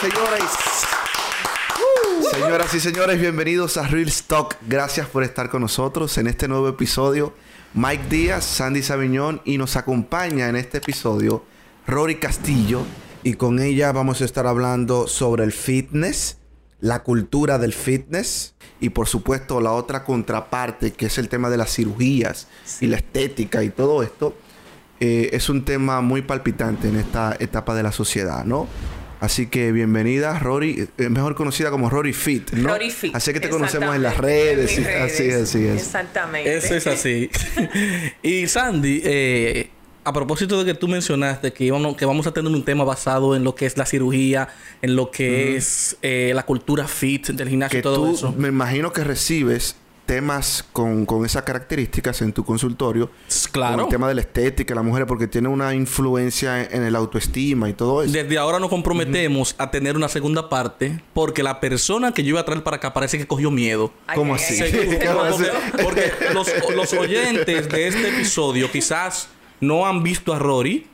señores. Señoras y señores, bienvenidos a Real Stock. Gracias por estar con nosotros en este nuevo episodio. Mike Díaz, Sandy Sabiñón y nos acompaña en este episodio Rory Castillo y con ella vamos a estar hablando sobre el fitness, la cultura del fitness y por supuesto la otra contraparte que es el tema de las cirugías y la estética y todo esto. Eh, es un tema muy palpitante en esta etapa de la sociedad, ¿no? Así que bienvenida, Rory, eh, mejor conocida como Rory Fit, ¿no? Rory Fit. Así que te conocemos en las redes, En mis así redes. así es. Exactamente. Eso es así. y Sandy, eh, a propósito de que tú mencionaste que, íbamos, que vamos a tener un tema basado en lo que es la cirugía, en lo que es eh, la cultura fit del gimnasio Que y todo tú, eso. me imagino que recibes temas con, con esas características en tu consultorio. Con Claro. el tema de la estética, la mujer, porque tiene una influencia en, en el autoestima y todo eso. Desde ahora nos comprometemos a tener una segunda parte porque la persona que yo iba a traer para acá parece que cogió miedo. Ay, ¿Cómo así? ay. Seguro, ¿Cómo porque, así? porque los, los oyentes de este episodio quizás no han visto a Rory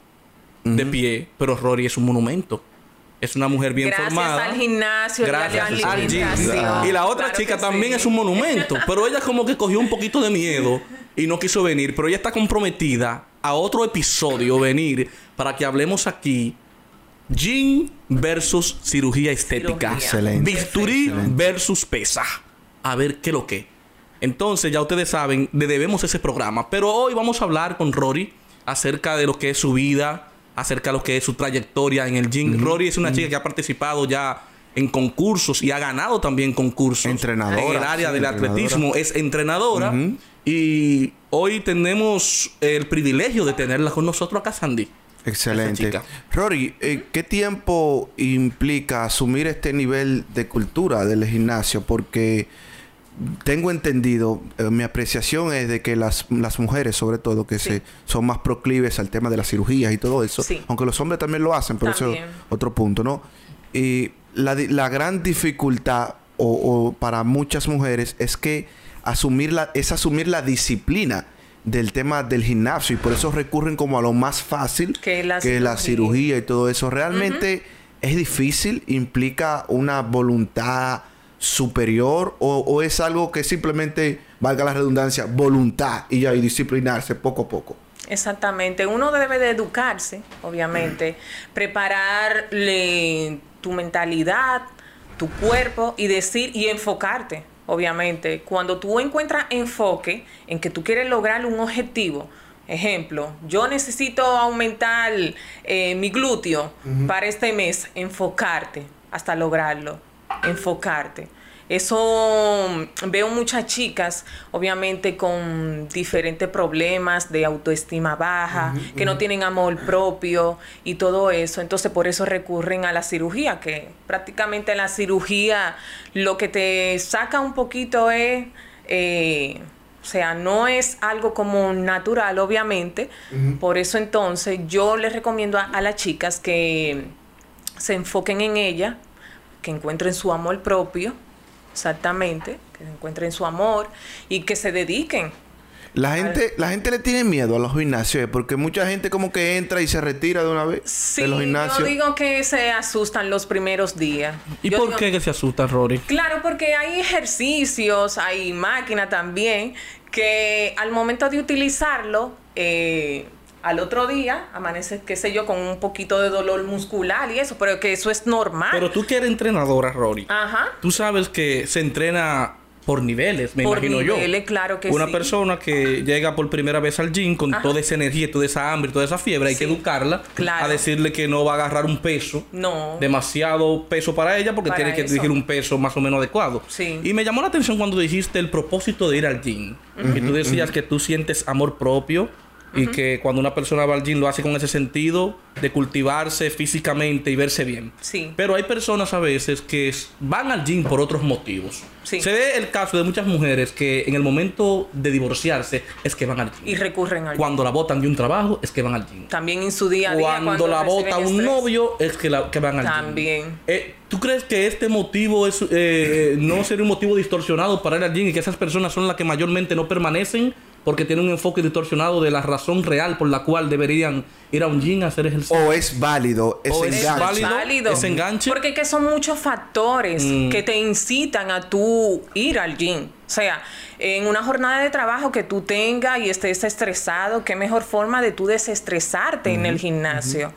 de pie, pero Rory es un monumento. Es una mujer bien Gracias formada. al gimnasio, Gracias al gym. alimentación. Y la otra Claro chica también sí. es un monumento. Pero ella como que cogió un poquito de miedo y no quiso venir. Pero ella está comprometida a otro episodio venir para que hablemos aquí. Gym versus cirugía estética. Cirugía. Excelente. Bisturí Excelente. versus pesa. A ver qué lo que. Entonces ya ustedes saben, le debemos ese programa. Pero hoy vamos a hablar con Rory acerca de lo que es su vida, acerca de lo que es su trayectoria en el gym. Rory es una chica que ha participado ya en concursos y ha ganado también concursos. Entrenadora, En el área sí, del atletismo es entrenadora. Y hoy tenemos el privilegio de tenerla con nosotros acá, Sandy. Excelente. Rory, eh, ¿qué tiempo implica asumir este nivel de cultura del gimnasio? Porque tengo entendido, eh, mi apreciación es de que las, las mujeres, sobre todo, que Sí. se, son más proclives al tema de las cirugías y todo eso, Sí. aunque los hombres también lo hacen, pero eso es otro punto, ¿no? Y la, la gran dificultad o, o para muchas mujeres es que asumir la, es asumir la disciplina del tema del gimnasio y por eso recurren como a lo más fácil Que la cirugía. cirugía. y todo eso. Realmente es difícil, implica una voluntad superior o, o es algo que simplemente, valga la redundancia, voluntad y ya y disciplinarse poco a poco. Exactamente. Uno debe de educarse, obviamente, prepararle tu mentalidad, tu cuerpo y decir y enfocarte, obviamente. Cuando tú encuentras enfoque en que tú quieres lograr un objetivo, ejemplo, yo necesito aumentar eh, mi glúteo para este mes, enfocarte hasta lograrlo, enfocarte. Eso mm, veo muchas chicas, obviamente, con diferentes problemas de autoestima baja, que no tienen amor propio y todo eso. Entonces, por eso recurren a la cirugía, que prácticamente la cirugía lo que te saca un poquito es, eh, o sea, no es algo como natural, obviamente. Por eso entonces yo les recomiendo a, a las chicas que se enfoquen en ella, que encuentren su amor propio, exactamente, que encuentren su amor y que se dediquen. La gente, la gente le tiene miedo a los gimnasios eh, porque mucha gente como que entra y se retira de una vez Sí, de los gimnasios. yo digo que se asustan los primeros días. ¿Y Yo por digo- qué que se asusta, Rory? Claro, porque hay ejercicios, hay máquina también, que al momento de utilizarlo, eh, al otro día amanece, qué sé yo, con un poquito de dolor muscular y eso, pero que eso es normal. Pero tú que eres entrenadora, Rory. Ajá. Tú sabes que se entrena por niveles, me Por imagino niveles, yo. claro que Una sí. persona que llega por primera vez al gym con Ajá. toda esa energía, toda esa hambre, toda esa fiebre, hay Sí. que educarla Claro. a decirle que no va a agarrar un peso. No. Demasiado peso para ella porque Para tiene que eso. dirigir un peso más o menos adecuado. Sí. Y me llamó la atención cuando dijiste el propósito de ir al gym. Y tú decías que tú sientes amor propio y que cuando una persona va al gym lo hace con ese sentido de cultivarse físicamente y verse bien. Sí. Pero hay personas a veces que van al gym por otros motivos. Sí. Se ve el caso de muchas mujeres que en el momento de divorciarse es que van al gym. Y recurren al Cuando la botan de un trabajo es que van al gym. También en su día a día. Cuando, la reciben bota un estrés. novio es que, la, que van al gym. También. Eh, ¿Tú crees que este motivo es eh, no sería un motivo distorsionado para ir al gym y que esas personas son las que mayormente no permanecen porque tienen un enfoque distorsionado de la razón real por la cual deberían ir a un gym a hacer ejercicio. O es válido ese O es válido. ese enganche. Porque es que son muchos factores Mm. que te incitan a tú ir al gym. O sea, en una jornada de trabajo que tú tengas y estés estresado, qué mejor forma de tú desestresarte en el gimnasio.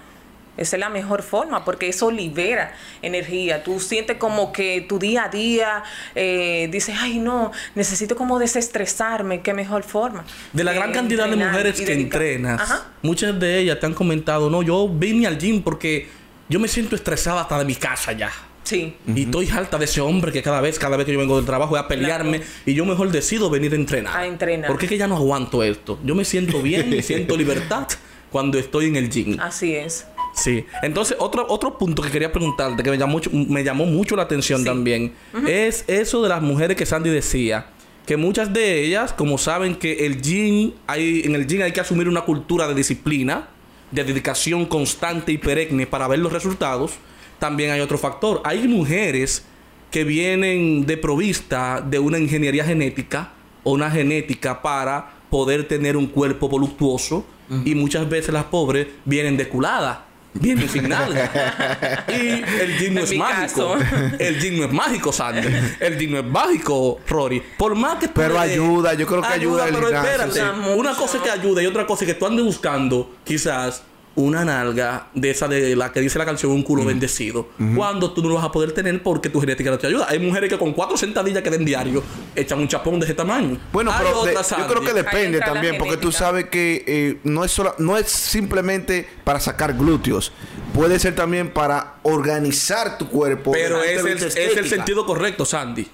Esa es la mejor forma porque eso libera energía. Tú sientes como que tu día a día eh, dices, ay no, necesito como desestresarme. Qué mejor forma. De la gran Eh, cantidad de mujeres que entrenas, Ajá. muchas de ellas te han comentado, no, yo vine al gym porque yo me siento estresada hasta de mi casa ya. Sí. Y estoy harta de ese hombre que cada vez, cada vez que yo vengo del trabajo voy a pelearme y yo mejor decido venir a entrenar. A entrenar. Porque es que ya no aguanto esto. Yo me siento bien y siento libertad cuando estoy en el gym. Así es. Sí. Entonces, otro, otro punto que quería preguntarte, que me llamó, mucho- me llamó mucho la atención Sí. también, es eso de las mujeres que Sandy decía. Que muchas de ellas, como saben que el gym, hay, en el gym hay que asumir una cultura de disciplina, de dedicación constante y perenne para ver los resultados, también hay otro factor. Hay mujeres que vienen de provista de una ingeniería genética o una genética para poder tener un cuerpo voluptuoso y muchas veces las pobres vienen deculadas. Sin y el gym no es mágico. El gym no es mágico, Sandy. El gym no es mágico, Rory. Por más que Pero ayuda, yo creo que ayuda el pero gimnasio, espérate. Una cosa es que ayuda y otra cosa es que tú andes buscando quizás una nalga de esa de la que dice la canción un culo bendecido. Cuando tú no lo vas a poder tener porque tu genética no te ayuda. Hay mujeres que con cuatro sentadillas que den diario echan un chapón de ese tamaño. Bueno, Hay pero de- yo creo que depende también, porque tú sabes que eh, no es sola- no es simplemente para sacar glúteos, puede ser también para organizar tu cuerpo. Pero es el, es el sentido correcto, Sandy.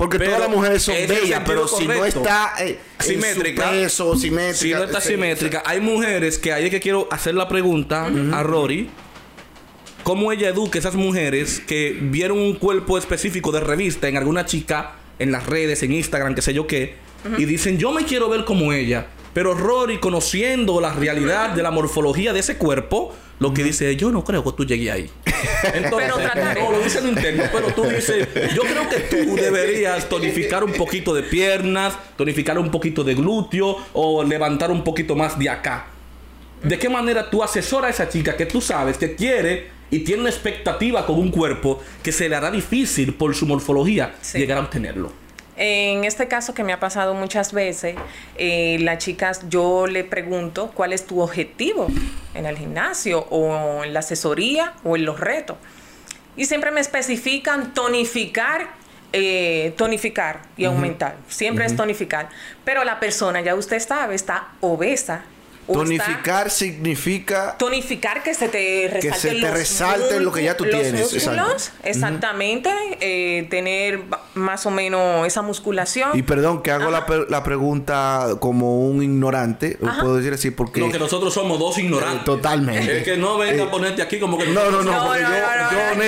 Porque pero todas las mujeres son bellas, pero si no está eh, en Simétrica. su peso, simétrica, Si no está sí, simétrica, hay mujeres que ahí es que quiero hacer la pregunta a Rory. ¿Cómo ella educa a esas mujeres que vieron un cuerpo específico de revista en alguna chica, en las redes, en Instagram, qué sé yo qué, y dicen, yo me quiero ver como ella? Pero Rory, conociendo la realidad de la morfología de ese cuerpo, lo que dice, yo no creo que tú llegues ahí. Entonces, Pero no, lo dice en interno, pero tú dices, yo creo que tú deberías tonificar un poquito de piernas, tonificar un poquito de glúteo o levantar un poquito más de acá. ¿De qué manera tú asesoras a esa chica que tú sabes que quiere y tiene una expectativa con un cuerpo que se le hará difícil por su morfología Sí. llegar a obtenerlo? En este caso que me ha pasado muchas veces, eh, las chicas, yo le pregunto cuál es tu objetivo en el gimnasio o en la asesoría o en los retos. Y siempre me especifican tonificar, eh, tonificar y aumentar. Siempre es tonificar. Pero la persona, ya usted sabe, está obesa. Está- Tonificar significa Tonificar que se te resalte se te resalte lo que ya tú los tienes, músculos, exactamente. eh, tener más o menos esa musculación. y perdón que hago la, la pregunta como un ignorante, Ajá. puedo decir así porque Lo que nosotros somos dos ignorantes. Eh, totalmente. El que no venga Eh, a ponerte aquí como que No, no, no, No, no, yo no.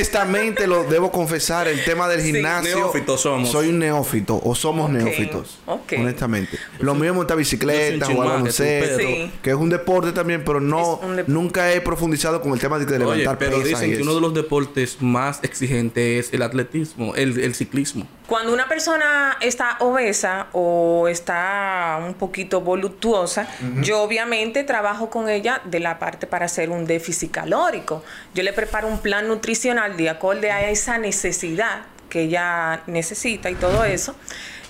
Honestamente lo debo confesar, el tema del Sí, gimnasio. neófitos somos. Soy un neófito o somos Ok, neófitos. ok. Honestamente. Lo mío es montar bicicleta, jugar baloncesto, Sí. que es un deporte también, pero no nunca he profundizado con el tema de, de Oye, levantar pero pesas dicen que eso. uno de los deportes más exigentes es el atletismo, el, el ciclismo. Cuando una persona está obesa o está un poquito voluptuosa, yo obviamente trabajo con ella de la parte para hacer un déficit calórico. Yo le preparo un plan nutricional de acorde a esa necesidad que ella necesita y todo eso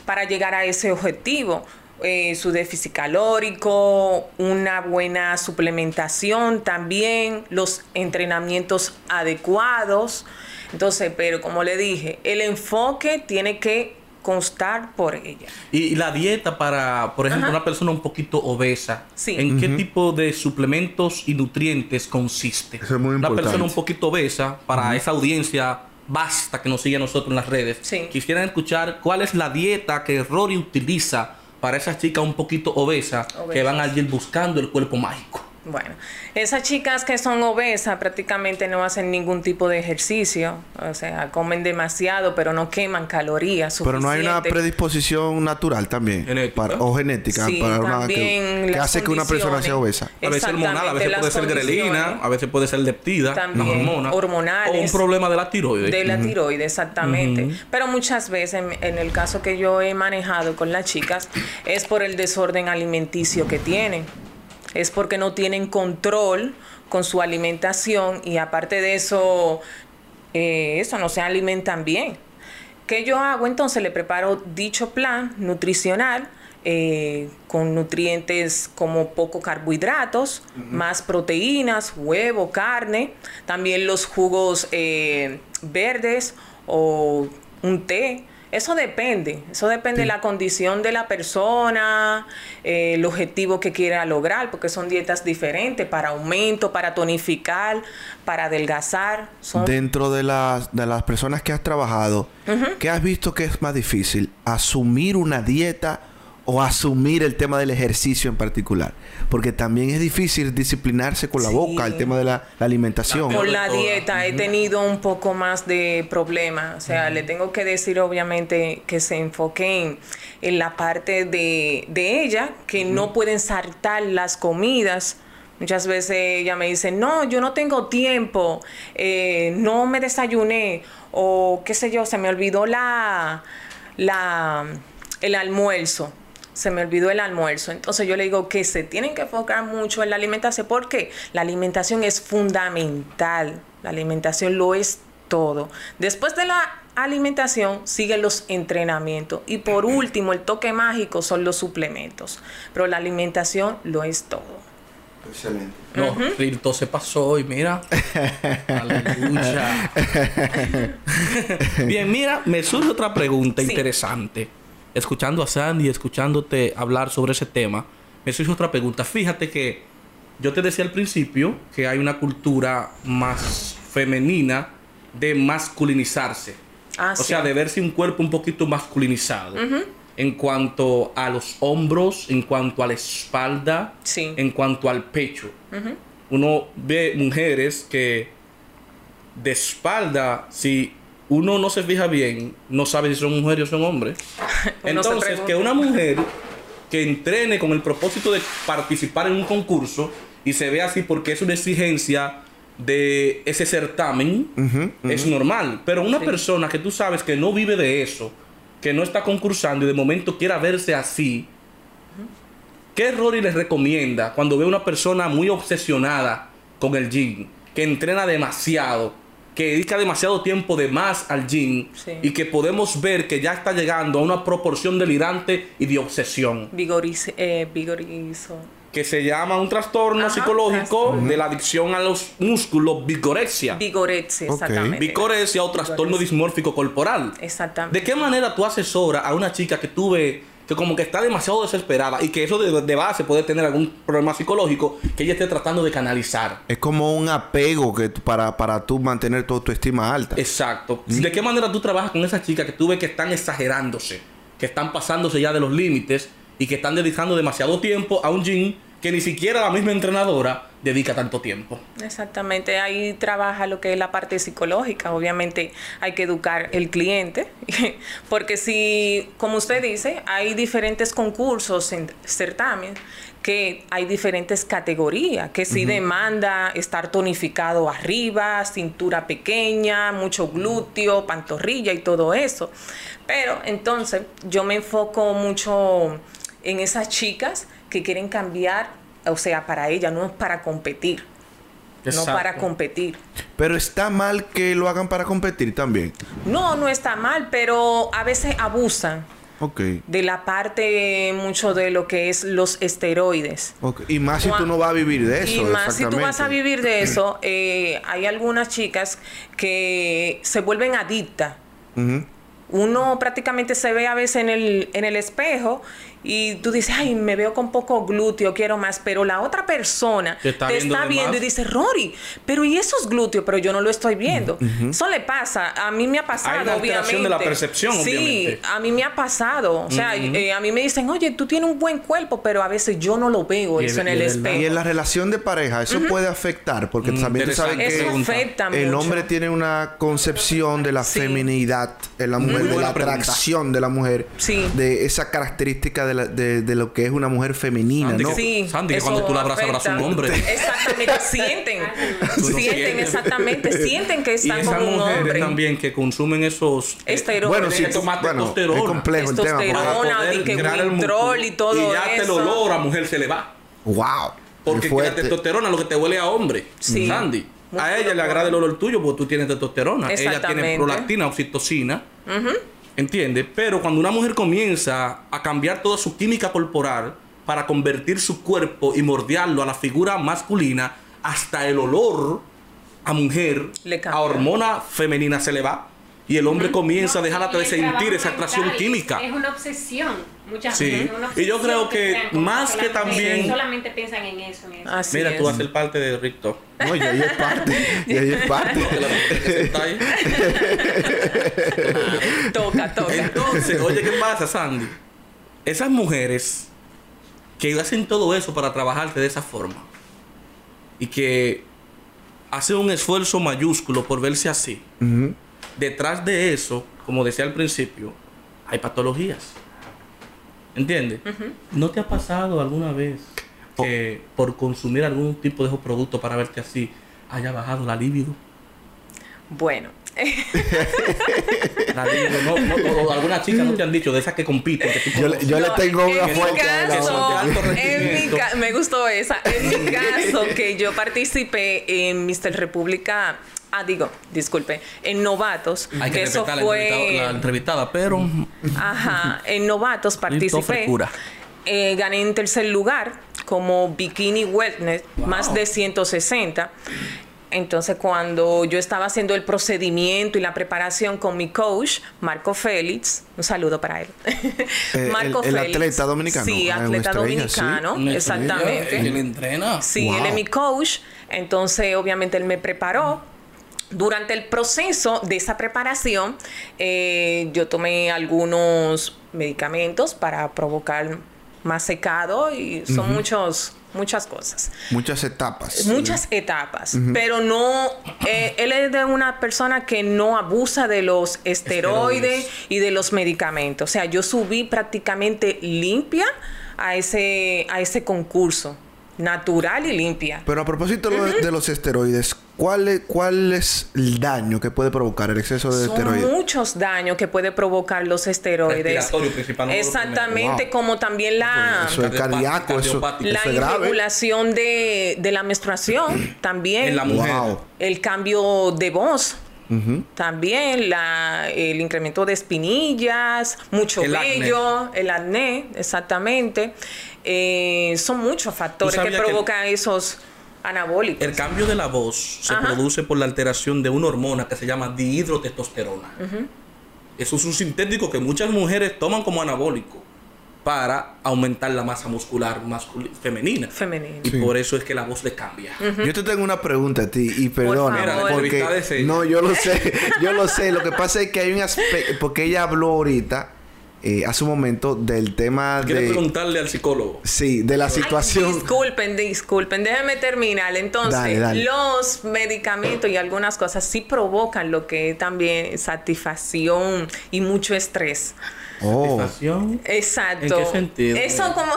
para llegar a ese objetivo. Eh, su déficit calórico, una buena suplementación también, los entrenamientos adecuados. Entonces, pero como le dije, el enfoque tiene que constar por ella. Y la dieta para, por ejemplo, Ajá. una persona un poquito obesa, Sí. ¿en qué tipo de suplementos y nutrientes consiste? Eso es muy Una importante. persona un poquito obesa, para esa audiencia basta que nos siga a nosotros en las redes, Sí. quisieran escuchar cuál es la dieta que Rory utiliza para esas chicas un poquito obesas que Obesas. van a ir buscando el cuerpo mágico. Bueno, esas chicas que son obesas prácticamente no hacen ningún tipo de ejercicio, o sea, comen demasiado, pero no queman calorías. Pero no hay una predisposición natural también. Genética. para- o genética Sí, para una que, hace que una persona sea obesa. A veces hormonal, a veces puede ser grelina, a veces puede ser leptida, También, una hormona. hormonales. O un problema de la tiroides. De la tiroides, exactamente. Pero muchas veces, en, en el caso que yo he manejado con las chicas, es por el desorden alimenticio que tienen. Es porque no tienen control con su alimentación y aparte de eso, eh, eso no se alimentan bien. ¿Qué yo hago? Entonces le preparo dicho plan nutricional eh, con nutrientes como poco carbohidratos, más proteínas, huevo, carne, también los jugos eh, verdes o un té. Eso depende, eso depende de la condición de la persona, eh, el objetivo que quiera lograr, porque son dietas diferentes para aumento, para tonificar, para adelgazar. Son Dentro de las, de las personas que has trabajado, ¿qué has visto que es más difícil? ¿Asumir una dieta o asumir el tema del ejercicio en particular? Porque también es difícil disciplinarse con la Sí. boca, el tema de la, la alimentación. Con la dieta he tenido un poco más de problemas. O sea, le tengo que decir obviamente que se enfoque en, en la parte de, de ella, que no pueden saltar las comidas. Muchas veces ella me dice, no, yo no tengo tiempo, eh, no me desayuné, o qué sé yo, se me olvidó la, la, el almuerzo. Se me olvidó el almuerzo. Entonces yo le digo que se tienen que enfocar mucho en la alimentación porque la alimentación es fundamental. La alimentación lo es todo. Después de la alimentación siguen los entrenamientos. Y por último, el toque mágico son los suplementos. Pero la alimentación lo es todo. Excelente. No, Rilto se pasó y mira. Aleluya. Bien, mira, me surge otra pregunta Sí. interesante. Escuchando a Sandy, escuchándote hablar sobre ese tema, me surge otra pregunta. Fíjate que yo te decía al principio que hay una cultura más femenina de masculinizarse. Ah, o sí. sea, de verse un cuerpo un poquito masculinizado. En cuanto a los hombros, en cuanto a la espalda, Sí. en cuanto al pecho. Uno ve mujeres que de espalda, si uno no se fija bien, no sabe si son mujeres o son hombres. Entonces, que una mujer que entrene con el propósito de participar en un concurso y se ve así porque es una exigencia de ese certamen, es normal. Pero una persona que tú sabes que no vive de eso, que no está concursando y de momento quiera verse así, ¿qué Rory les recomienda cuando ve una persona muy obsesionada con el gym, que entrena demasiado, que dedica demasiado tiempo de más al gym Sí. y que podemos ver que ya está llegando a una proporción delirante y de obsesión? Vigoriz- eh, vigorizo. que se llama un trastorno Ajá, psicológico trastorno. de la adicción a los músculos, vigorexia. Vigorexia, exactamente. Vigorexia o trastorno Vigorexia. dismórfico corporal. Exactamente. ¿De qué manera tú asesoras a una chica que tú ves que como que está demasiado desesperada y que eso de, de base puede tener algún problema psicológico que ella esté tratando de canalizar? Es como un apego que para, para tú mantener tu autoestima alta. Exacto. ¿De qué manera tú trabajas con esas chicas que tú ves que están exagerándose, que están pasándose ya de los límites y que están dedicando demasiado tiempo a un gym que ni siquiera la misma entrenadora dedica tanto tiempo? Exactamente, ahí trabaja lo que es la parte psicológica. Obviamente hay que educar el cliente, porque si, como usted dice, hay diferentes concursos, en certamen, que hay diferentes categorías, que sí demanda estar tonificado arriba, cintura pequeña, mucho glúteo, pantorrilla y todo eso. Pero entonces yo me enfoco mucho en esas chicas que quieren cambiar, o sea, para ella, no es para competir. No para competir. Pero está mal que lo hagan para competir también. No, no está mal, pero a veces abusan Ok. de la parte mucho de lo que es los esteroides. ok. Y más si tú no vas a vivir de eso. y más si tú vas a vivir de eso, eh, hay algunas chicas que se vuelven adictas. Ujú. Uno prácticamente se ve a veces en el, en el espejo y tú dices, ay, me veo con poco glúteo, quiero más, pero la otra persona Te está te viendo está y dice, Rory, pero ¿y esos glúteos? Pero yo no lo estoy viendo. Eso le pasa, a mí me ha pasado, Hay una alteración obviamente. de la percepción, sí, obviamente. a mí me ha pasado. O sea, eh, a mí me dicen, oye, tú tienes un buen cuerpo, pero a veces yo no lo veo Y eso es- en el espejo. Y en la relación de pareja, eso puede afectar, porque Mm, también tú sabes que afecta mucho. el hombre tiene una concepción de la Sí. feminidad en la mujer, de la pregunta. atracción de la mujer, Sí. de esa característica de, la- de- de lo que es una mujer femenina, Sandy, ¿no? que- Sí, Sandy, que cuando tú la abrazas, abraza un hombre. Exactamente, sienten. Sienten, sientes. exactamente. Sienten que Y están esas con un mujeres hombre. también que consumen esos... eh, Esteroides. Bueno, sí, bueno, es testosterona. complejo el tema. Testosterona. y y todo Y ya te eso. lo logra, mujer se le va. Wow. Porque la testosterona lo que te huele a hombre. Sí. Sandy. A ella le agrada el olor tuyo porque tú tienes testosterona. Ella tiene prolactina, oxitocina. ¿Entiendes? Pero cuando una mujer comienza a cambiar toda su química corporal para convertir su cuerpo y mordearlo a la figura masculina, hasta el olor a mujer, a hormona femenina se le va. Y el hombre comienza a dejar de sentir esa atracción química. Es una obsesión. Muchas Sí. Y yo creo que más que también- Solamente piensan en eso. En eso. Así Mira, es. tú vas a ser parte de Ricto. No, y ahí es parte. y ahí es parte. De la mujer que está ahí. Toca, toca. Entonces, oye, ¿qué pasa, Sandy? Esas mujeres que hacen todo eso para trabajarte de esa forma y que hacen un esfuerzo mayúsculo por verse así, detrás de eso, como decía al principio, hay patologías. ¿Entiendes? ¿No te ha pasado alguna vez que por consumir algún tipo de esos productos para verte así haya bajado la libido? Bueno, no, no, no, algunas chicas no te han dicho de esas que compiten. Que tú Yo, le- yo le No, tengo en una ca- me gustó esa. En mi caso, que yo participé en Mr. República, ah, digo, disculpe, en Novatos, Hay que que eso respetar la, entrevistada, fue, la entrevistada, pero ajá, en Novatos participé. Eh, gané en tercer lugar como Bikini Wellness, más de 160. Entonces, cuando yo estaba haciendo el procedimiento y la preparación con mi coach, Marco Félix, un saludo para él. Eh, el- el atleta dominicano. Sí, Ah, atleta estrella, dominicano, exactamente. Él entrena. Sí, Wow. él es mi coach. Entonces, obviamente, él me preparó. Durante el proceso de esa preparación, eh, yo tomé algunos medicamentos para provocar más secado y son muchos, muchas cosas. Muchas etapas. Muchas etapas, pero no, eh, él es de una persona que no abusa de los esteroides, Esteroides. y de los medicamentos. O sea, yo subí prácticamente limpia a ese, a ese concurso, natural y limpia. Pero a propósito de lo- de los esteroides, ¿cuál es, ¿cuál es el daño que puede provocar el exceso de Son esteroides? muchos daños que puede provocar los esteroides. Principalmente. Exactamente, Wow. como también la, Eso es cardíaco, eso, cardiopático. eso la es grave. irregulación de, de la menstruación, también. En la mujer. Wow. el cambio de voz. También la, el incremento de espinillas, mucho El acné. vello, el acné, exactamente. Eh, son muchos factores que provocan esos anabólicos. El cambio de la voz se Ajá. produce por la alteración de una hormona que se llama dihidrotestosterona. Eso es un sintético que muchas mujeres toman como anabólico para aumentar la masa muscular femenina. Femenino. Y Sí. por eso es que la voz le cambia. Yo te tengo una pregunta a ti y perdona porque no yo lo sé yo lo sé lo que pasa es que hay un aspecto porque ella habló ahorita eh, hace un momento del tema Quiero de preguntarle al psicólogo. sí de la Ay, situación disculpen, disculpen, déjenme terminar. Entonces, Dale, dale. los medicamentos y algunas cosas sí provocan lo que es también satisfacción y mucho estrés. oh Satisfacción. Exacto. ¿En qué sentido? Eso como...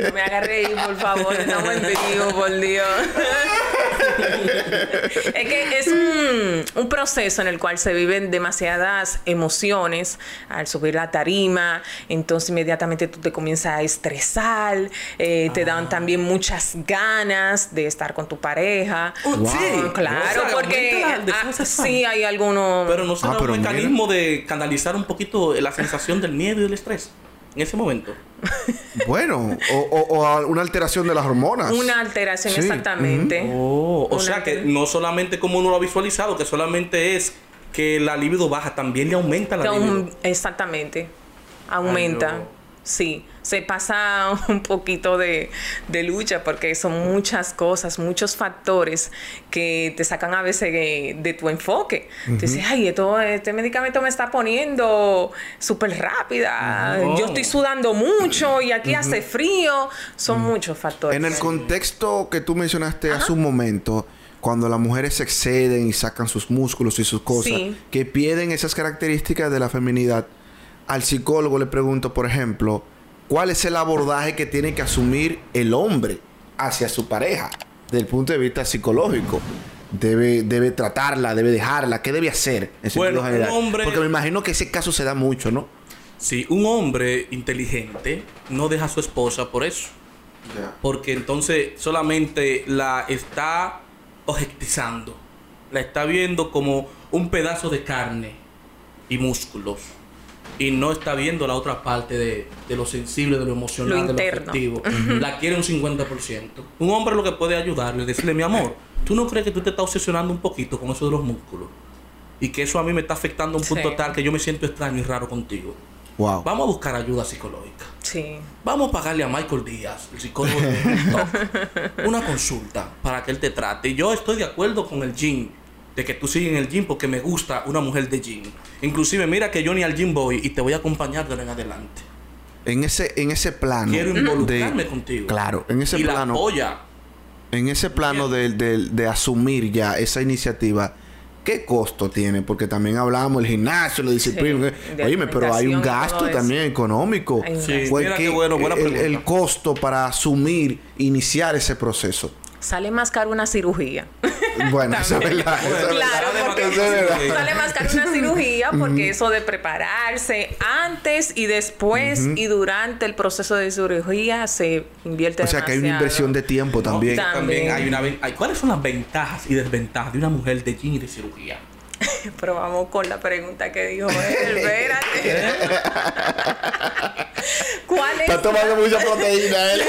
no me hagas reír, por favor. Estamos en vivo, por Dios. es que es un, un proceso en el cual se viven demasiadas emociones al subir la tarima. Entonces inmediatamente tú te comienzas a estresar. eh, Te Ah. dan también muchas ganas de estar con tu pareja. Wow. Sí. Claro, O sea, porque ah, sí hay algunos... Pero no será Ah, pero un mira. mecanismo de canalizar un poquito la sensación del miedo y del estrés en ese momento. bueno o, o- o a- una alteración de las hormonas Una alteración, Sí, exactamente. Oh, o Una sea que no solamente como uno lo ha visualizado, que solamente es que la libido baja, también le aumenta la Que libido. exactamente. Aumenta. Ay, no. Sí, se pasa un poquito de, de lucha porque son muchas cosas, muchos factores que te sacan a veces de, de tu enfoque. Tú dices, ay, esto, este medicamento me está poniendo súper rápida, No. yo estoy sudando mucho y aquí hace frío. Son muchos factores. En el contexto que tú mencionaste hace un momento, cuando las mujeres se exceden y sacan sus músculos y sus cosas, Sí. que pierden esas características de la feminidad, al psicólogo le pregunto, por ejemplo, ¿cuál es el abordaje que tiene que asumir el hombre hacia su pareja desde el punto de vista psicológico? Debe, debe tratarla, debe dejarla, ¿qué debe hacer en Bueno, un general? hombre- Porque me imagino que ese caso se da mucho, ¿no? Sí, un hombre inteligente no deja a su esposa por eso. Porque entonces solamente la está objetizando. La está viendo como un pedazo de carne y músculos. Y no está viendo la otra parte de, de lo sensible, de lo emocional, Lo de lo afectivo. La quiere un 50%. Un hombre lo que puede ayudarle, decirle, mi amor, ¿tú no crees que tú te estás obsesionando un poquito con eso de los músculos? Y que eso a mí me está afectando a un punto Sí. tal que yo me siento extraño y raro contigo. Wow. Vamos a buscar ayuda psicológica. Sí. Vamos a pagarle a Michael Díaz, el psicólogo de TikTok, una consulta para que él te trate. Y yo estoy de acuerdo con el gym, de que tú sigues en el gym porque me gusta una mujer de gym. Inclusive mira que yo ni al gym voy y te voy a acompañar de ahora en adelante. En ese, en ese plano. Quiero involucrarme de- contigo. Claro, en ese y la plano. apoya. En ese plano de, de- de asumir ya esa iniciativa, ¿qué costo tiene? Porque también hablábamos del gimnasio, la disciplina. de Oye, pero hay un gasto también económico. Sí, mira ¿qué- qué bueno, buena el, el costo para asumir, iniciar ese proceso. Sale más caro una cirugía. Bueno, eso es verdad. eso. Claro, porque que Eso es verdad. sí. sale más caro una cirugía porque eso de prepararse antes y después y durante el proceso de cirugía se invierte O sea que hay una inversión de tiempo No, también. y también También. hay una hay- ¿Cuáles son las ventajas y desventajas de una mujer de gym y de cirugía? Pero vamos con la pregunta que dijo él. Espérate. ¿Cuál es? Está tomando mucha proteína él.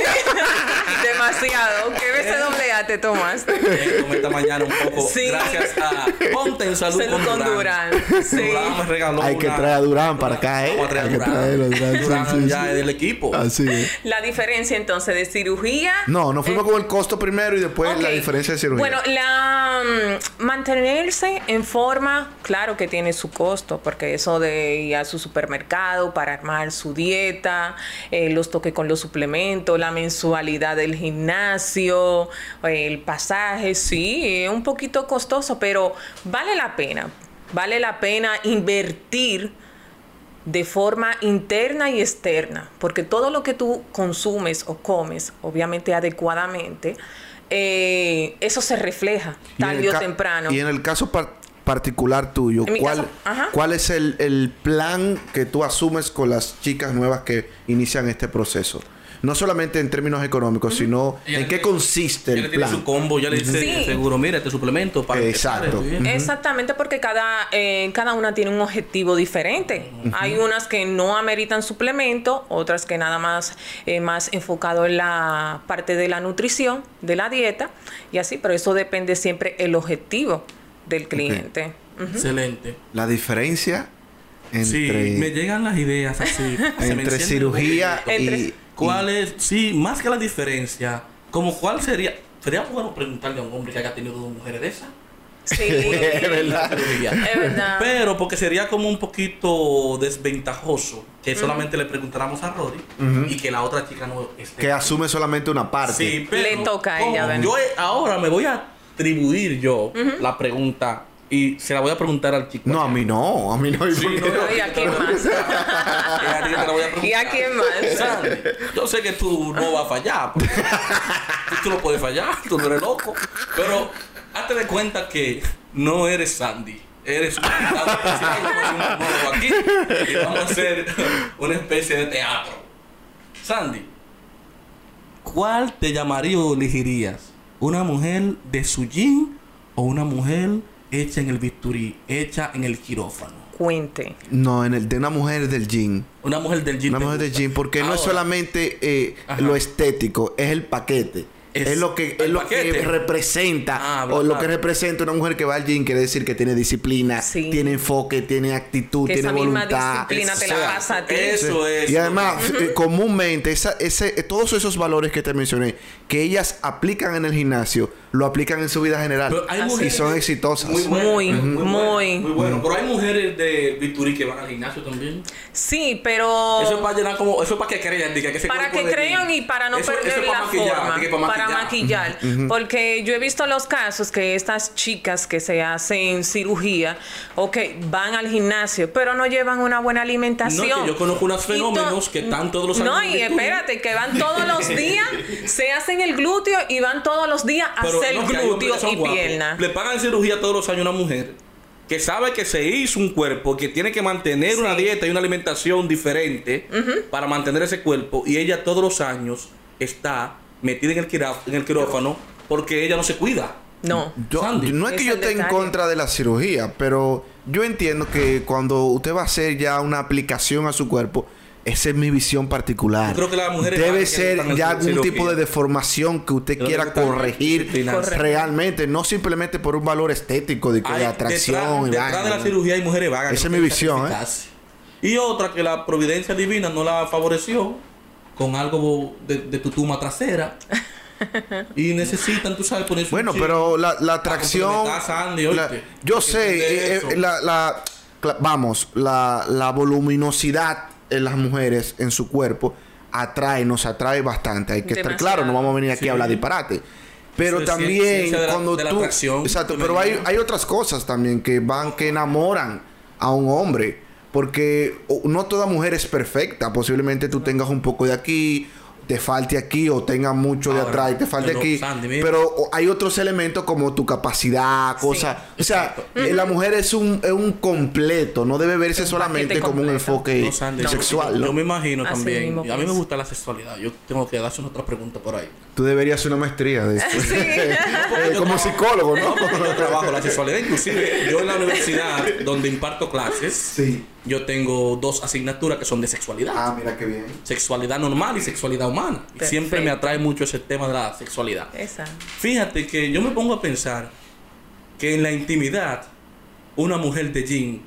Demasiado. ¿Qué BCAA te comí esta mañana un poco Sí. gracias a Ponte en Salud, Salud con Durán. Sí. Durán me regaló Hay que traer a Durán para acá, ¿eh? Vamos a traer a Hay que Durán. traerlo, Durán, sí, Durán sí, ya sí. es del equipo. Así es. La diferencia entonces de cirugía. No, nos fuimos Eh, con el costo primero y después la diferencia de cirugía. Bueno, la mm, mantenerse en forma, claro que tiene su costo, porque eso de ir a su supermercado para armar su dieta, eh, los toques con los suplementos, la mensualidad del gimnasio, eh, el pasaje, sí, es un poquito costoso, pero vale la pena. Vale la pena invertir de forma interna y externa, porque todo lo que tú consumes o comes, obviamente adecuadamente, eh, eso se refleja tarde o temprano. Y en el caso par- particular tuyo, En mi ¿cuál, caso, ajá. ¿cuál es el, el plan que tú asumes con las chicas nuevas que inician este proceso? No solamente en términos económicos, sino en le qué consiste Ya el plan. su combo, ya le dice Sí. seguro, mira, este suplemento para Exacto. Exactamente, porque cada, eh, cada una tiene un objetivo diferente. Hay unas que no ameritan suplemento, otras que nada más, eh, más enfocado en la parte de la nutrición, de la dieta, y así, pero eso depende siempre el objetivo del cliente. Excelente. La diferencia entre, Sí, me llegan las ideas así. entre cirugía y, Entre- ¿Cuál es? Sí, más que la diferencia, como cuál sería. Sería bueno preguntarle a un hombre que haya tenido dos mujeres de esas. Sí, Es verdad. Es verdad. Pero porque sería como un poquito desventajoso que solamente le preguntáramos a Rory y que la otra chica no esté. que asume solamente una parte. Sí, pero Le toca a ella. Yo ahora me voy a atribuir yo la pregunta y se la voy a preguntar al chico. No, a mí no, a mí no. ¿y? No, ¿Y a quién más? Y a ti que te la voy a preguntar. ¿Y a quién más? Sandy, yo sé que tú no vas a fallar. porque tú, no puedes fallar, tú no eres loco. Pero hazte de cuenta que no eres Sandy. Eres un monólogo aquí y vamos a hacer una especie de teatro. Sandy, ¿cuál te llamaría o elegirías? ¿Una mujer de su jean o una mujer hecha en el bisturí, hecha en el quirófano? Cuente. No, en el de una mujer del gym. Una mujer del jean. Una mujer del gym, porque no es solamente eh, lo estético, es el paquete. Es Es, lo que es lo que representa Ah, o lo que representa una mujer que va al gym quiere decir que tiene disciplina, Sí. tiene enfoque, tiene actitud, Que tiene esa misma voluntad. disciplina te la O sea, pasa a ti. Eso es. Y además, eh, comúnmente, esa, ese, todos esos valores que te mencioné, que ellas aplican en el gimnasio, lo aplican en su vida general. Pero hay Así y mujeres son exitosas. Muy, buenas, Muy, buenas, muy. muy bueno. Pero hay mujeres de Victory que van al gimnasio también. Sí, pero... Eso es para llenar como, eso es para que crean, diga, que para que crean y para no Eso- eso perder es para la maquillar, forma, diga, para maquillar, porque yo he visto los casos que estas chicas que se hacen cirugía, ok, van al gimnasio, pero no llevan una buena alimentación. No, que yo conozco unos fenómenos que están todos los años No, y espérate, que van todos los días, se hacen el glúteo y van todos los días a Pero hacer hombres glúteo y guapos. pierna. Le pagan cirugía todos los años a una mujer que sabe que se hizo un cuerpo, que tiene que mantener una dieta y una alimentación diferente para mantener ese cuerpo y ella todos los años está metida en el, en el quirófano porque ella no se cuida. No. Yo- Sandy. no es que Es yo el esté en contra de la cirugía, pero yo entiendo que cuando usted va a hacer ya una aplicación a su cuerpo, esa es mi visión particular. Yo creo que las mujeres Debe ser ya algún cirugía. tipo de deformación que usted quiera corregir realmente, no simplemente por un valor estético de, que Hay- de atracción detrás, y detrás vaina, de la cirugía hay mujeres vagas. Esa es mi visión, ¿eh? Y otra que la providencia divina no la favoreció con algo de, de tu tuma trasera. y necesitan, tú sabes, ponerse un Bueno, pero la, atracción. la- yo sé, eh, eh, la, vamos, la, la voluminosidad en las mujeres, en su cuerpo, atrae, nos atrae bastante. Hay que estar claro, no vamos a venir aquí Sí. a hablar disparate. Pero Eso también la- cuando tú. exacto, pero hay, hay otras cosas también que van, que enamoran a un hombre. Porque no toda mujer es perfecta. Posiblemente tú tengas un poco de aquí, te falte aquí, o tengas mucho de atrás y te falte pero, aquí. Sandy, pero hay otros elementos como tu capacidad, cosas. O sea, eh, la mujer es un, es un completo, no debe verse solamente como un enfoque No, Sandy, yo- sexual. Yo, ¿no? yo me imagino Así también. a mí me pienso. gusta la sexualidad. Yo tengo que darse otra pregunta por ahí. Tú deberías hacer una maestría de esto. Eh, como psicólogo, ¿no? Yo trabajo la sexualidad. Inclusive, yo en la universidad donde imparto clases, sí. yo tengo dos asignaturas que son de sexualidad. Ah, mira qué bien. Sexualidad normal y sexualidad humana. Y siempre me atrae mucho ese tema de la sexualidad. Esa. Fíjate que yo me pongo a pensar que en la intimidad, una mujer de jean,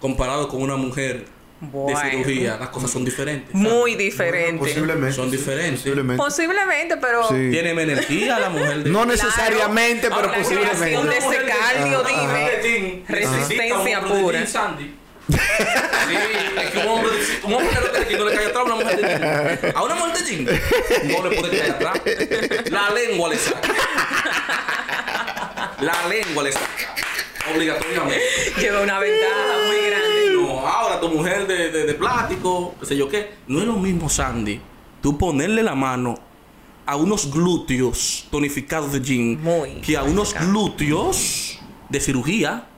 comparado con una mujer Bueno. de cirugía, las cosas son diferentes. Muy diferente. Posiblemente. Son diferentes. Posiblemente. Posiblemente, pero Sí. Tiene energía la mujer de No necesariamente, Claro. pero La creación posiblemente. de ese cardio, dime. Resistencia pura. Sí, es que un hombre, un hombre que no le cae atrás a una mujer de jean. A una mujer de jean no le puede caer atrás. La lengua le saca. La lengua le saca. Obligatoriamente. lleva una ventaja muy grande. No, ahora tu mujer de, de, de plástico, qué sé yo qué. No es lo mismo, Sandy, tú ponerle la mano a unos glúteos tonificados de jean Muy que a unos glúteos de cirugía.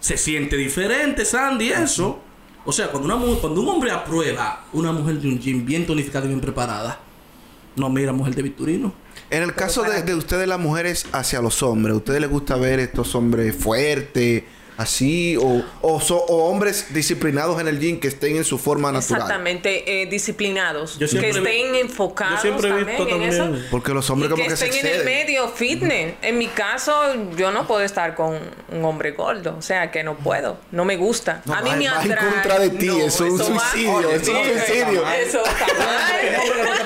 Se siente diferente, Sandy, eso. O sea, cuando, una mujer, cuando un hombre aprueba una mujer de un jean bien tonificada y bien preparada, no mira mujer de Victorino. En el caso de, de ustedes las mujeres hacia los hombres, ¿a ustedes les gusta ver estos hombres fuertes, así? O, o, so- o hombres disciplinados en el gym que estén en su forma natural? Exactamente, eh, disciplinados. Yo que vi- estén enfocados yo siempre he también visto en también- eso. Porque los hombres y como que que se estén en el medio fitness. En mi caso, yo no puedo estar con un hombre gordo. O sea, que no puedo. No me gusta. No, a mí va- me va en atrae. contra de ti, No, eso es un va- suicidio, Oye, eso es un suicidio. Eso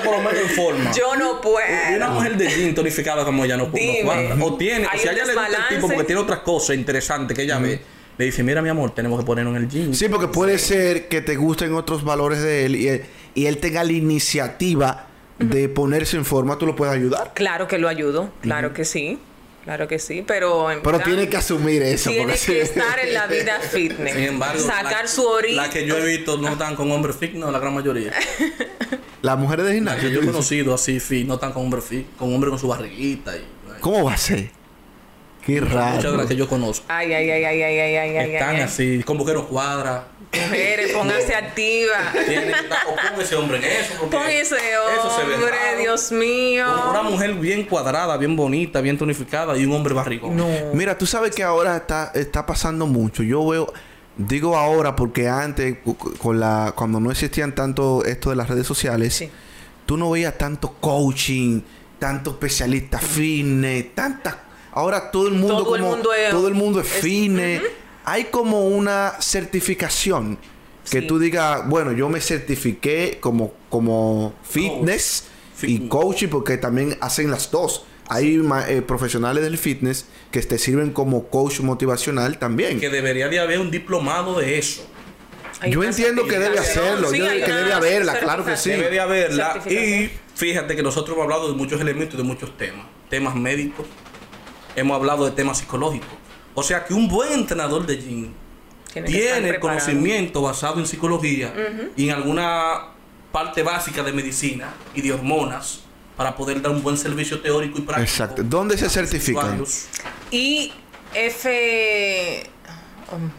por lo menos en forma. Yo no Y una puedo. mujer de jean tonificada como ella no, cuadra. O tiene, si a ella le gusta el tipo porque tiene otras cosas interesantes que ella ve, le dice, mira mi amor, tenemos que ponernos en el jean. Sí, porque puede ser que te gusten otros valores de él y él, y él tenga la iniciativa de ponerse en forma, tú lo puedes ayudar. Claro que lo ayudo. Claro que sí. Claro que sí. Pero. en Pero tiene que asumir eso. Tiene que sí. estar en la vida fitness. Sin embargo, sacar la- su orilla. La que yo he visto no están con hombres fit, no, la gran mayoría. Las mujeres de La gimnasio. que yo he conocido así fit, no están con hombres fit, con hombres con su barriguita. Y, ¿Cómo va a ser? Qué Muchas de las raro. que yo conozco. Ay, ay, ay, ay, ay, ay, ay, ay, Están ay. así, con buqueros cuadra. Mujeres, pónganse activas. Pon ese hombre en eso. Pon ese eso se ve hombre, raro. Dios mío. Una mujer bien cuadrada, bien bonita, bien tonificada y un hombre barrigón. No. Mira, tú sabes que ahora está, está pasando mucho. Yo veo, digo ahora porque antes, con la, cuando no existían tanto esto de las redes sociales, Sí. tú no veías tanto coaching tantos especialistas fitness, tantas... Ahora todo el mundo Todo el como... mundo es- todo el mundo es, es- fitness. Hay como una certificación que Sí. tú digas, bueno, yo me certifiqué como, como fitness y coaching porque también hacen las dos. Hay eh, profesionales del fitness que te sirven como coach motivacional también. Que debería de haber un diplomado de eso. Hay Yo entiendo que debe hacerlo, Sí, yo que debe haberla, claro que sí. Debe de haberla. Y fíjate que nosotros hemos hablado de muchos elementos y de muchos temas. Temas médicos. Hemos hablado de temas psicológicos. O sea que un buen entrenador de gym Tiene tiene conocimiento basado en psicología y en alguna parte básica de medicina y de hormonas para poder dar un buen servicio teórico y práctico. Exacto. ¿Dónde se certifican? Y F.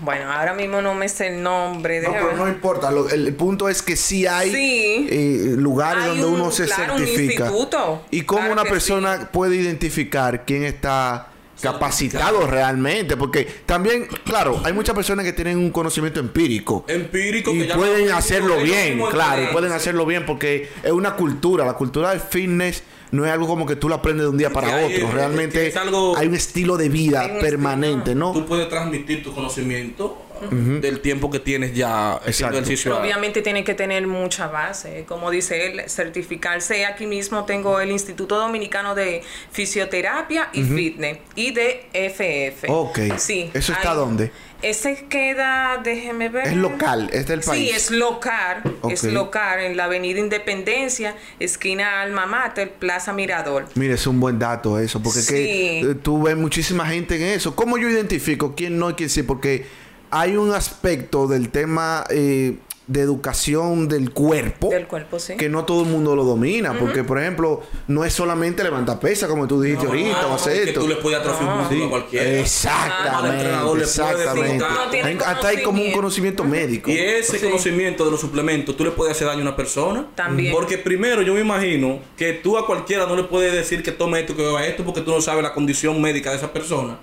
Bueno, ahora mismo no me sé el nombre. No, pero no importa. Lo- el, el punto es que sí hay Sí. eh, lugares Hay donde un- uno se claro, un certifica. instituto. Y cómo Claro una persona puede identificar quién está capacitado realmente. Porque también, claro, hay muchas personas que tienen un conocimiento empírico. Empírico Y que pueden hacerlo bien, claro, y pueden hacerlo bien porque es una cultura. La cultura del fitness no es algo como que tú lo aprendes de un día para hay- otro. Realmente es algo- hay un estilo de vida permanente, ¿no? Tú puedes transmitir tu conocimiento del tiempo que tienes ya haciendo Exacto. ejercicio. Pero obviamente tiene que tener mucha base, como dice él, certificarse. Aquí mismo tengo el Instituto Dominicano de Fisioterapia y Fitness y de FF. Ok. Sí. ¿Eso está hay- dónde? Ese queda, déjeme ver. Es local, es del país. Sí, es local, es local en la Avenida Independencia, esquina Alma Mater, Plaza Mirador. Mire, es un buen dato eso, porque es que, Sí. eh, tú ves muchísima gente en eso. ¿Cómo yo identifico quién no y quién sí? Porque hay un aspecto del tema eh, de educación del cuerpo Del cuerpo, sí. que no todo el mundo lo domina. Porque, por ejemplo, no es solamente levantar pesa, como tú dijiste ahorita, o hacer que esto. tú le puedes atrofiar un músculo a cualquiera. Al Exactamente, entrenador le puede exactamente. Hay- Hasta hay como un conocimiento. conocimiento médico. Y ese Sí. conocimiento de los suplementos, tú le puedes hacer daño a una persona. También. Porque primero, yo me imagino que tú a cualquiera no le puedes decir que tome esto, que beba esto, porque tú no sabes la condición médica de esa persona.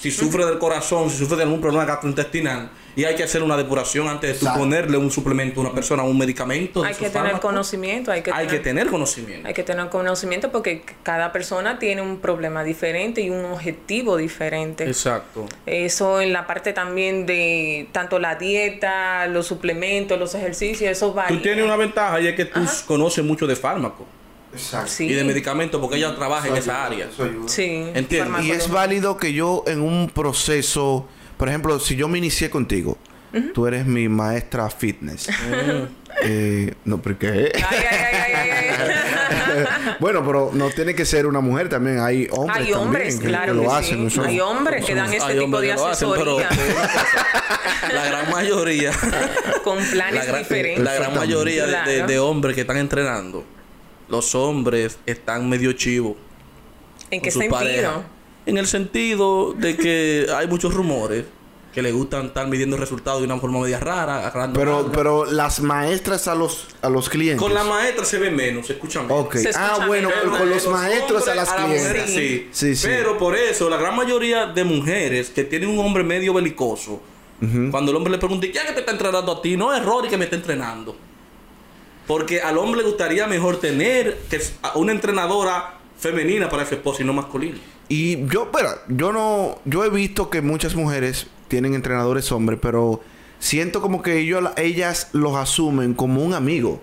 Si sufre del corazón, si sufre de algún problema gastrointestinal, y hay que hacer una depuración antes de tú Exacto. ponerle un suplemento a una persona, un medicamento. Hay que tener fármacos. conocimiento, hay que Hay que tener, tener conocimiento. hay que tener conocimiento porque cada persona tiene un problema diferente y un objetivo diferente. Exacto. Eso en la parte también de tanto la dieta, los suplementos, los ejercicios, eso varía. Tú tienes una ventaja y es que tú conoces mucho de fármacos Exacto. Sí. y de medicamentos porque ella trabaja en esa área. Sí. Entiendo. Y es válido que yo en un proceso, por ejemplo, si yo me inicié contigo, tú eres mi maestra fitness. Eh, no, porque Ay, ay, ay, ay, ay, ay. bueno, pero no tiene que ser una mujer también. Hay hombres Hay hombres, también que, claro que lo que hacen. sí. Eso- Hay hombres que dan ese tipo de lo hacen, pero asesoría la gran mayoría, con la planes gran, diferentes. la gran mayoría de, de- Claro. de hombres que están entrenando, los hombres están medio chivos. ¿En qué su sentido? pareja. En el sentido de que hay muchos rumores que le gustan estar midiendo resultados de una forma media rara, agarrando Pero, pero las maestras a los, a los clientes. con la maestra se ve menos, se escucha menos. Se Ah, bueno, menos. con, los Los maestros a las clientes. sí. Sí, sí. Pero por eso, la gran mayoría de mujeres que tienen un hombre medio belicoso, cuando el hombre le pregunta, ¿quién es que te está entrenando a ti? No es Rory que me está entrenando. Porque al hombre le gustaría mejor tener que a una entrenadora femenina para su esposa y no masculina. Y yo, espera, yo no, yo he visto que muchas mujeres tienen entrenadores hombres, pero siento como que ellos, ellas los asumen como un amigo.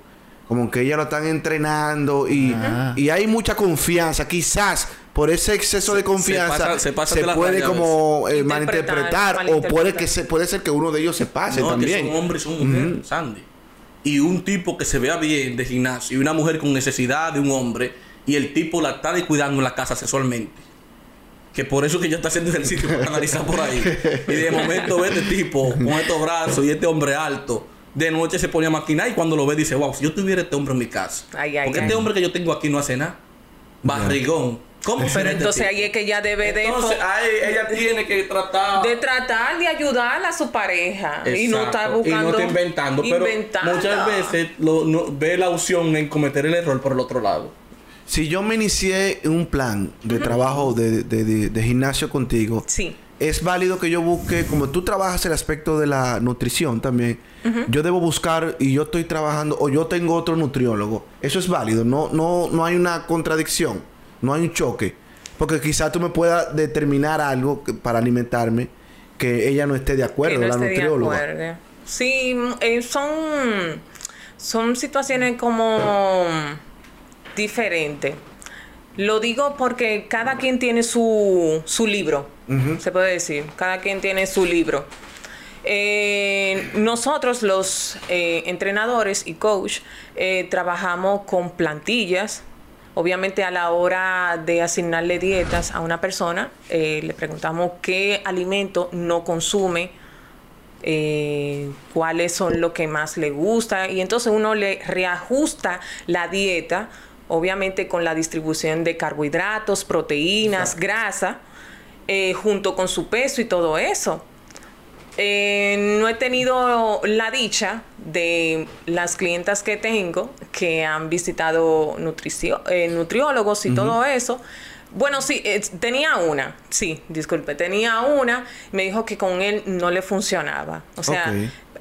Como que ellas lo están entrenando y, y hay mucha confianza. Quizás por ese exceso de confianza pasa- se pasa de la puede como eh, Interpretar, malinterpretar, o puede que se, puede ser que uno de ellos se pase No, también. que son hombres y son mujeres, Sandy. Y un tipo que se vea bien de gimnasio y una mujer con necesidad de un hombre y el tipo la está descuidando en la casa sexualmente. Que por eso que ella está haciendo ejercicio para analizar por ahí. Y de momento ve este tipo con estos brazos y este hombre alto. De noche se pone a maquinar y cuando lo ve dice, wow, si yo tuviera este hombre en mi casa. Ay, ay, porque ay. este hombre que yo tengo aquí no hace nada. Barrigón. ¿Cómo será este Entonces ahí es que ella debe de, Entonces, ahí ella tiene que tratar de tratar de ayudar a su pareja y no estar buscando Y no está inventando. Pero muchas veces lo- no- ve la opción en cometer el error por el otro lado. Si yo me inicié un plan de trabajo de, de- de- de gimnasio contigo, Sí. es válido que yo busque, como tú trabajas el aspecto de la nutrición también, yo debo buscar y yo estoy trabajando o yo tengo otro nutriólogo. Eso es válido, no, no, no hay una contradicción. No hay un choque. Porque quizás tú me puedas determinar algo que- para alimentarme que ella no esté de acuerdo, no la esté de nutrióloga. acuerdo. Sí, eh, son, son situaciones como diferentes. Lo digo porque cada quien tiene su, su libro, se puede decir. Cada quien tiene su libro. Eh, nosotros los eh, entrenadores y coach eh, trabajamos con plantillas. Obviamente a la hora de asignarle dietas a una persona, eh, le preguntamos qué alimento no consume, eh, cuáles son lo que más le gusta y entonces uno le reajusta la dieta, obviamente con la distribución de carbohidratos, proteínas, grasa, eh, junto con su peso y todo eso. Eh, no he tenido la dicha de las clientas que tengo que han visitado nutricio- eh, nutriólogos y todo eso. Bueno, sí, eh, tenía una, sí, disculpe, tenía una, me dijo que con él no le funcionaba. O sea,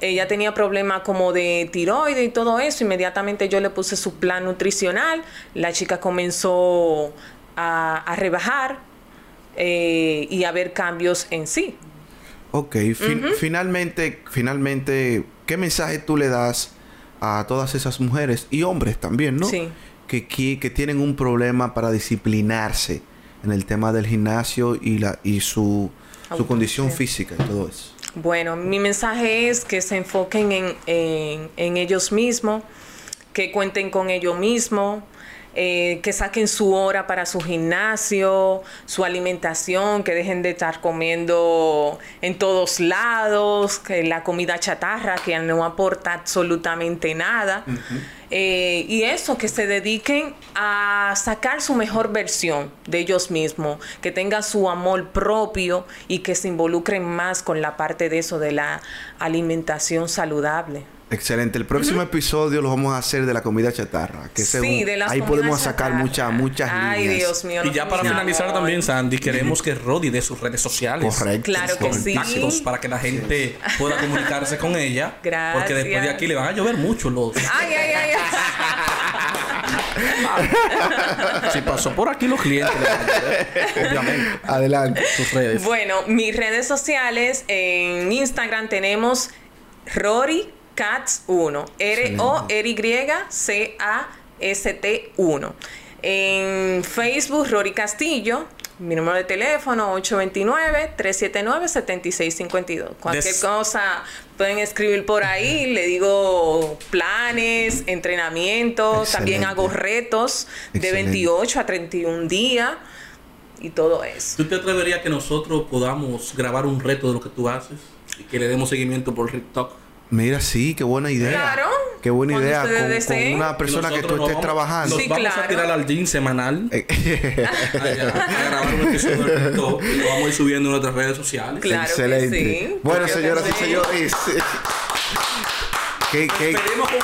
ella tenía problemas como de tiroides y todo eso. Inmediatamente yo le puse su plan nutricional. La chica comenzó a, a rebajar eh, y a ver cambios en sí. Ok, fin- finalmente, finalmente, ¿qué mensaje tú le das a todas esas mujeres y hombres también, no? Sí. Que, que, que tienen un problema para disciplinarse en el tema del gimnasio y la y su, su condición física y todo eso. Bueno, mi mensaje es que se enfoquen en, en- en ellos mismos, que cuenten con ellos mismos, eh, que saquen su hora para su gimnasio, su alimentación, que dejen de estar comiendo en todos lados, que la comida chatarra que no aporta absolutamente nada. Eh, y eso, que se dediquen a sacar su mejor versión de ellos mismos, que tengan su amor propio y que se involucren más con la parte de eso, de la alimentación saludable. Excelente. El próximo episodio lo vamos a hacer de la comida chatarra. Que sí, un- de las ahí podemos sacar muchas muchas Ay, líneas. Dios mío. Y ya para finalizar amor. también, Sandy, queremos que Rodi dé sus redes sociales. Correcto. Claro que sí. Contactos para que la gente pueda comunicarse con ella. Gracias. Porque después de aquí le van a llover mucho los. Ay, ay, ay, ay. Si pasó por aquí los clientes, le obviamente. Adelante. Sus redes. Bueno, mis redes sociales en Instagram tenemos Rory Cats 1. R-O-R-Y-C-A-S-T 1. En Facebook, Rory Castillo. Mi número de teléfono 829-379-7652. Cualquier Des- cosa pueden escribir por ahí. Le digo planes, entrenamientos. También hago retos de Excelente. 28 a 31 días y todo eso. ¿Tú te atreverías que nosotros podamos grabar un reto de lo que tú haces? Y que le demos seguimiento por TikTok. Mira, sí, qué buena idea. Claro. Qué buena Cuando idea. Con, una persona que tú estés vamos- trabajando. Nos Sí, vamos a tirar al gym semanal. Eh, a, a grabar un episodio de TikTok. Y lo vamos a ir subiendo en nuestras redes sociales. Claro que Excelente. sí. Bueno, que señoras y sí. señores. ¿Qué, qué, Pedimos con.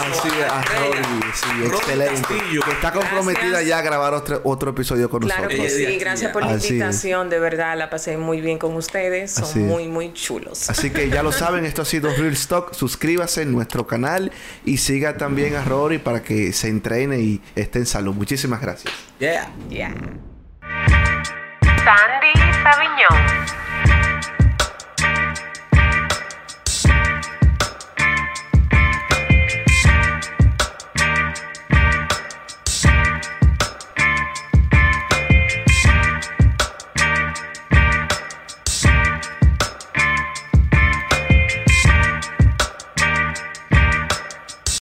Así es, a Rory, sí, excelente. Castillo. Que está comprometida Gracias. ya a grabar otro, otro episodio con Claro nosotros. que es de sí, gracias por la Así es. invitación, de verdad la pasé muy bien con ustedes, son Así muy muy chulos. Así que ya lo saben, esto ha sido Real Stock. Suscríbase en nuestro canal y siga también a Rory para que se entrene y esté en salud. Muchísimas gracias. Yeah. Yeah. Sandy Sabiñón.